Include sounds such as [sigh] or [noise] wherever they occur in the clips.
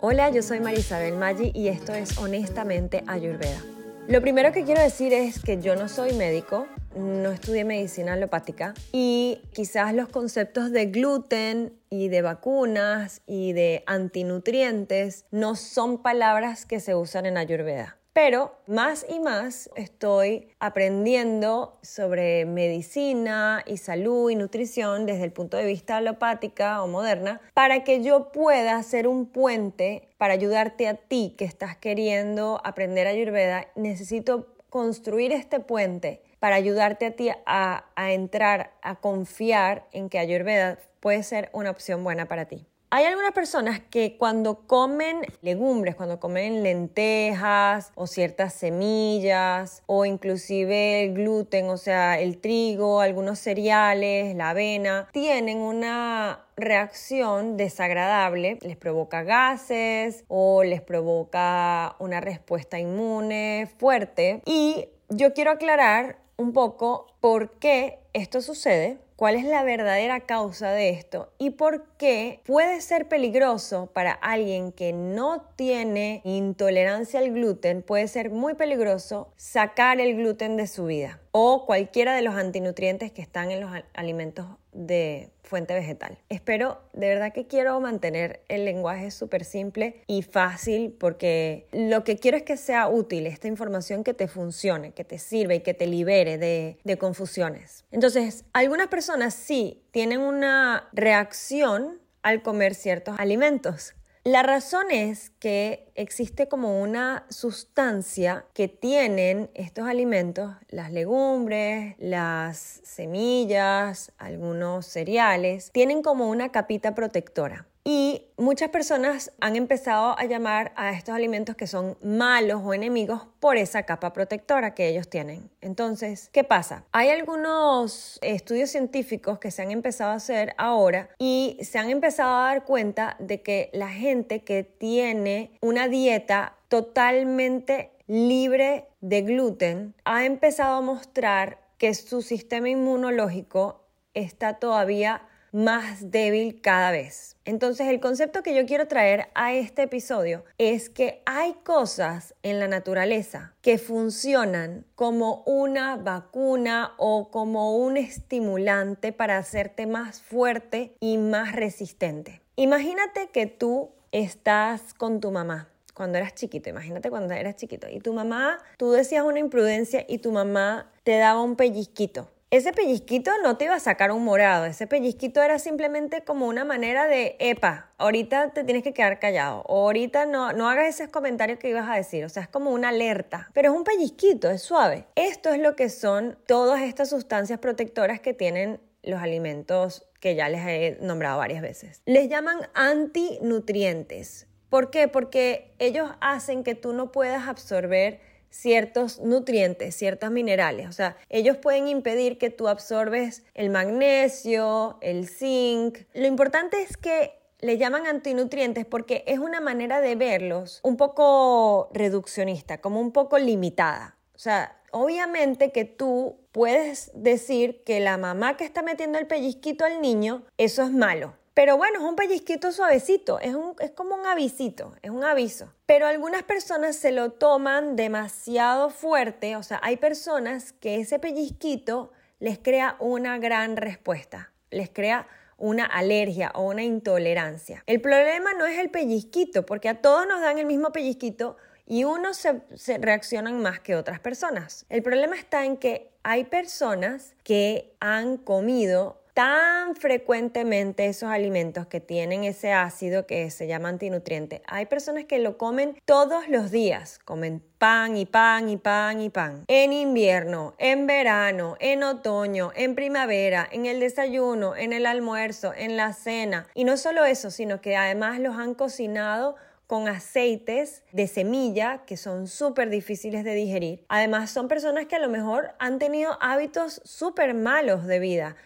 Hola, yo soy Marisabel Maggi y esto es Honestamente Ayurveda. Lo primero que quiero decir es que yo no soy médico, no estudié medicina alopática y quizás los conceptos de gluten y de vacunas y de antinutrientes no son palabras que se usan en Ayurveda. Pero más y más estoy aprendiendo sobre medicina y salud y nutrición desde el punto de vista alopática o moderna para que yo pueda hacer un puente para ayudarte a ti que estás queriendo aprender ayurveda. Necesito construir este puente para ayudarte a ti a, a entrar, a confiar en que ayurveda puede ser una opción buena para ti. Hay algunas personas que cuando comen legumbres, cuando comen lentejas o ciertas semillas o inclusive el gluten, o sea, el trigo, algunos cereales, la avena, tienen una reacción desagradable, les provoca gases o les provoca una respuesta inmune fuerte. Y yo quiero aclarar un poco por qué esto sucede cuál es la verdadera causa de esto y por qué puede ser peligroso para alguien que no tiene intolerancia al gluten, puede ser muy peligroso sacar el gluten de su vida o cualquiera de los antinutrientes que están en los alimentos de fuente vegetal. Espero, de verdad que quiero mantener el lenguaje súper simple y fácil porque lo que quiero es que sea útil, esta información que te funcione, que te sirva y que te libere de, de confusiones. Entonces, algunas personas sí tienen una reacción al comer ciertos alimentos. La razón es que existe como una sustancia que tienen estos alimentos, las legumbres, las semillas, algunos cereales, tienen como una capita protectora. Y muchas personas han empezado a llamar a estos alimentos que son malos o enemigos por esa capa protectora que ellos tienen. Entonces, ¿qué pasa? Hay algunos estudios científicos que se han empezado a hacer ahora y se han empezado a dar cuenta de que la gente que tiene una dieta totalmente libre de gluten ha empezado a mostrar que su sistema inmunológico está todavía más débil cada vez. Entonces el concepto que yo quiero traer a este episodio es que hay cosas en la naturaleza que funcionan como una vacuna o como un estimulante para hacerte más fuerte y más resistente. Imagínate que tú estás con tu mamá cuando eras chiquito, imagínate cuando eras chiquito, y tu mamá, tú decías una imprudencia y tu mamá te daba un pellizquito ese pellizquito no te iba a sacar un morado, ese pellizquito era simplemente como una manera de, epa, ahorita te tienes que quedar callado, o ahorita no, no hagas esos comentarios que ibas a decir, o sea, es como una alerta, pero es un pellizquito, es suave. Esto es lo que son todas estas sustancias protectoras que tienen los alimentos que ya les he nombrado varias veces. Les llaman antinutrientes. ¿Por qué? Porque ellos hacen que tú no puedas absorber ciertos nutrientes, ciertos minerales. O sea, ellos pueden impedir que tú absorbes el magnesio, el zinc. Lo importante es que le llaman antinutrientes porque es una manera de verlos un poco reduccionista, como un poco limitada. O sea, obviamente que tú puedes decir que la mamá que está metiendo el pellizquito al niño, eso es malo. Pero bueno, es un pellizquito suavecito, es, un, es como un avisito, es un aviso. Pero algunas personas se lo toman demasiado fuerte, o sea, hay personas que ese pellizquito les crea una gran respuesta, les crea una alergia o una intolerancia. El problema no es el pellizquito, porque a todos nos dan el mismo pellizquito y unos se, se, reaccionan más que otras personas. El problema está en que hay personas que han comido tan frecuentemente esos alimentos que tienen ese ácido que se llama antinutriente. Hay personas que lo comen todos los días, comen pan y pan y pan y pan. En invierno, en verano, en otoño, en primavera, en el desayuno, en el almuerzo, en la cena. Y no solo eso, sino que además los han cocinado con aceites de semilla que son súper difíciles de digerir. Además son personas que a lo mejor han tenido hábitos súper malos de vida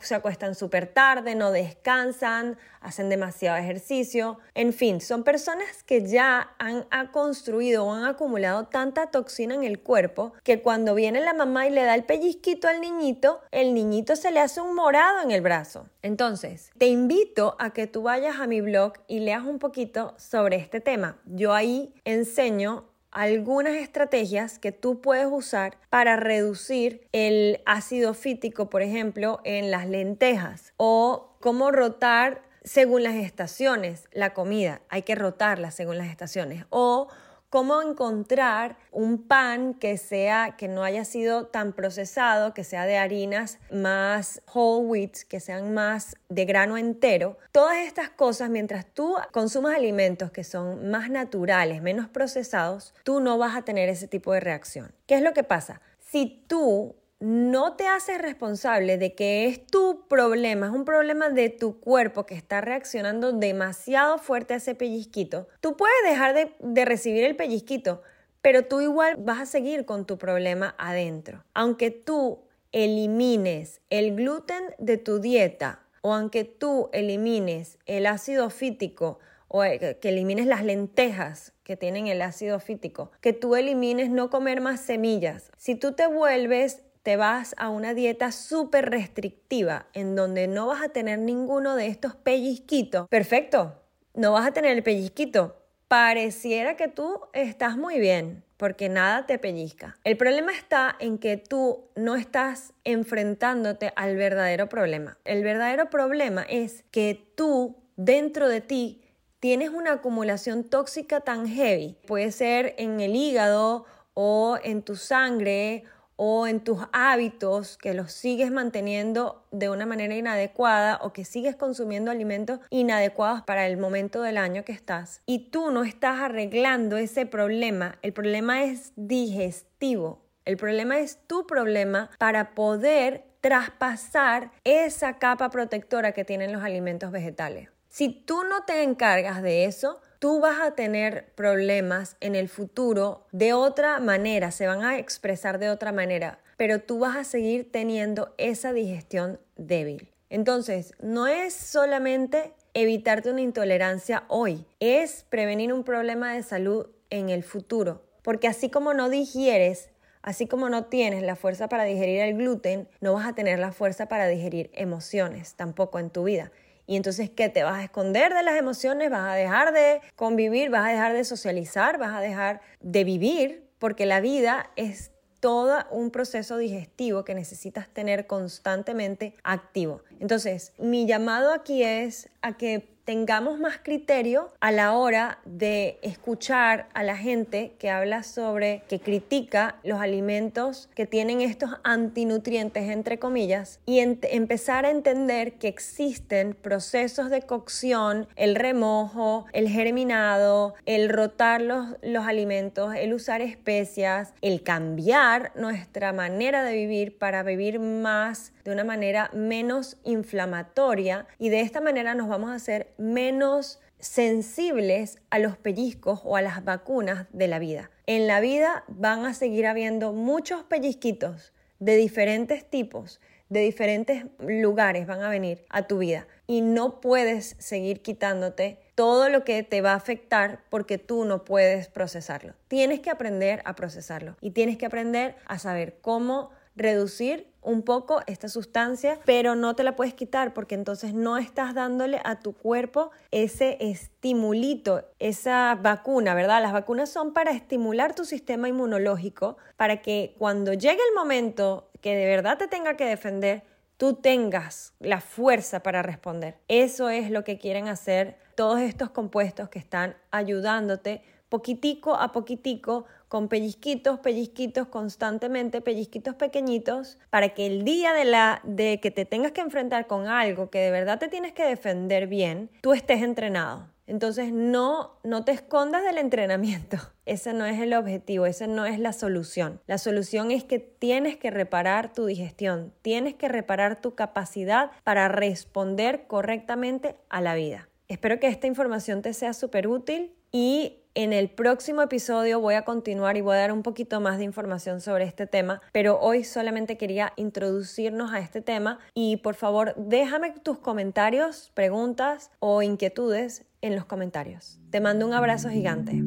se acuestan súper tarde, no descansan, hacen demasiado ejercicio. En fin, son personas que ya han, construido o han acumulado tanta toxina en el cuerpo que cuando viene la mamá y le da el pellizquito al niñito, el niñito se le hace un morado en el brazo. Entonces, te invito a que tú vayas a mi blog y leas un poquito sobre este tema. Yo ahí enseño algunas estrategias que tú puedes usar para reducir el ácido fítico, por ejemplo, en las lentejas o cómo rotar según las estaciones la comida. Hay que rotarla según las estaciones o cómo encontrar un pan que sea que no haya sido tan procesado, que sea de harinas más whole wheat, que sean más de grano entero. Todas estas cosas, mientras tú consumas alimentos que son más naturales, menos procesados, tú no vas a tener ese tipo de reacción. ¿Qué es lo que pasa? Si tú no te haces responsable de que es tu problema, es un problema de tu cuerpo que está reaccionando demasiado fuerte a ese pellizquito, tú puedes dejar de, recibir el pellizquito, pero tú igual vas a seguir con tu problema adentro. Aunque tú elimines el gluten de tu dieta o aunque tú elimines el ácido fítico o que elimines las lentejas que tienen el ácido fítico, que tú elimines no comer más semillas. Si tú te vuelves te vas a una dieta súper restrictiva en donde no vas a tener ninguno de estos pellizquitos, perfecto, no vas a tener el pellizquito. Pareciera que tú estás muy bien porque nada te pellizca. El problema está en que tú no estás enfrentándote al verdadero problema. El verdadero problema es que tú dentro de ti tienes una acumulación tóxica tan heavy. Puede ser en el hígado o en tu sangre o en tus hábitos que los sigues manteniendo de una manera inadecuada o que sigues consumiendo alimentos inadecuados para el momento del año que estás y tú no estás arreglando ese problema, el problema es digestivo, el problema es tu problema para poder traspasar esa capa protectora que tienen los alimentos vegetales. Si tú no te encargas de eso, tú vas a tener problemas en el futuro de otra manera, se van a expresar de otra manera, pero tú vas a seguir teniendo esa digestión débil. Entonces, no es solamente evitarte una intolerancia hoy, es prevenir un problema de salud en el futuro, porque así como no digieres, así como no tienes la fuerza para digerir el gluten, no vas a tener la fuerza para digerir emociones tampoco en tu vida. Y entonces, ¿qué? ¿Te vas a esconder de las emociones? ¿Vas a dejar de convivir? ¿Vas a dejar de socializar? ¿Vas a dejar de vivir? Porque la vida es todo un proceso digestivo que necesitas tener constantemente activo. Entonces, mi llamado aquí es a que tengamos más criterio a la hora de escuchar a la gente que habla sobre, que critica los alimentos que tienen estos antinutrientes, entre comillas, y empezar a entender que existen procesos de cocción, el remojo, el germinado, el rotar los, los alimentos, el usar especias, el cambiar nuestra manera de vivir para vivir más de una manera menos inflamatoria y de esta manera nos vamos a hacer menos sensibles a los pellizcos o a las vacunas de la vida. En la vida van a seguir habiendo muchos pellizquitos de diferentes tipos, de diferentes lugares van a venir a tu vida y no puedes seguir quitándote todo lo que te va a afectar porque tú no puedes procesarlo. Tienes que aprender a procesarlo y tienes que aprender a saber cómo reducir un poco esta sustancia, pero no te la puedes quitar porque entonces no estás dándole a tu cuerpo ese estimulito, esa vacuna, ¿verdad? Las vacunas son para estimular tu sistema inmunológico, para que cuando llegue el momento que de verdad te tenga que defender, tú tengas la fuerza para responder. Eso es lo que quieren hacer todos estos compuestos que están ayudándote poquitico a poquitico, con pellizquitos, pellizquitos constantemente, pellizquitos pequeñitos, para que el día de, la, de que te tengas que enfrentar con algo que de verdad te tienes que defender bien, tú estés entrenado. Entonces no, no te escondas del entrenamiento. [laughs] Ese no es el objetivo, esa no es la solución. La solución es que tienes que reparar tu digestión, tienes que reparar tu capacidad para responder correctamente a la vida. Espero que esta información te sea súper útil y en el próximo episodio voy a continuar y voy a dar un poquito más de información sobre este tema, pero hoy solamente quería introducirnos a este tema y por favor déjame tus comentarios, preguntas o inquietudes en los comentarios. Te mando un abrazo gigante.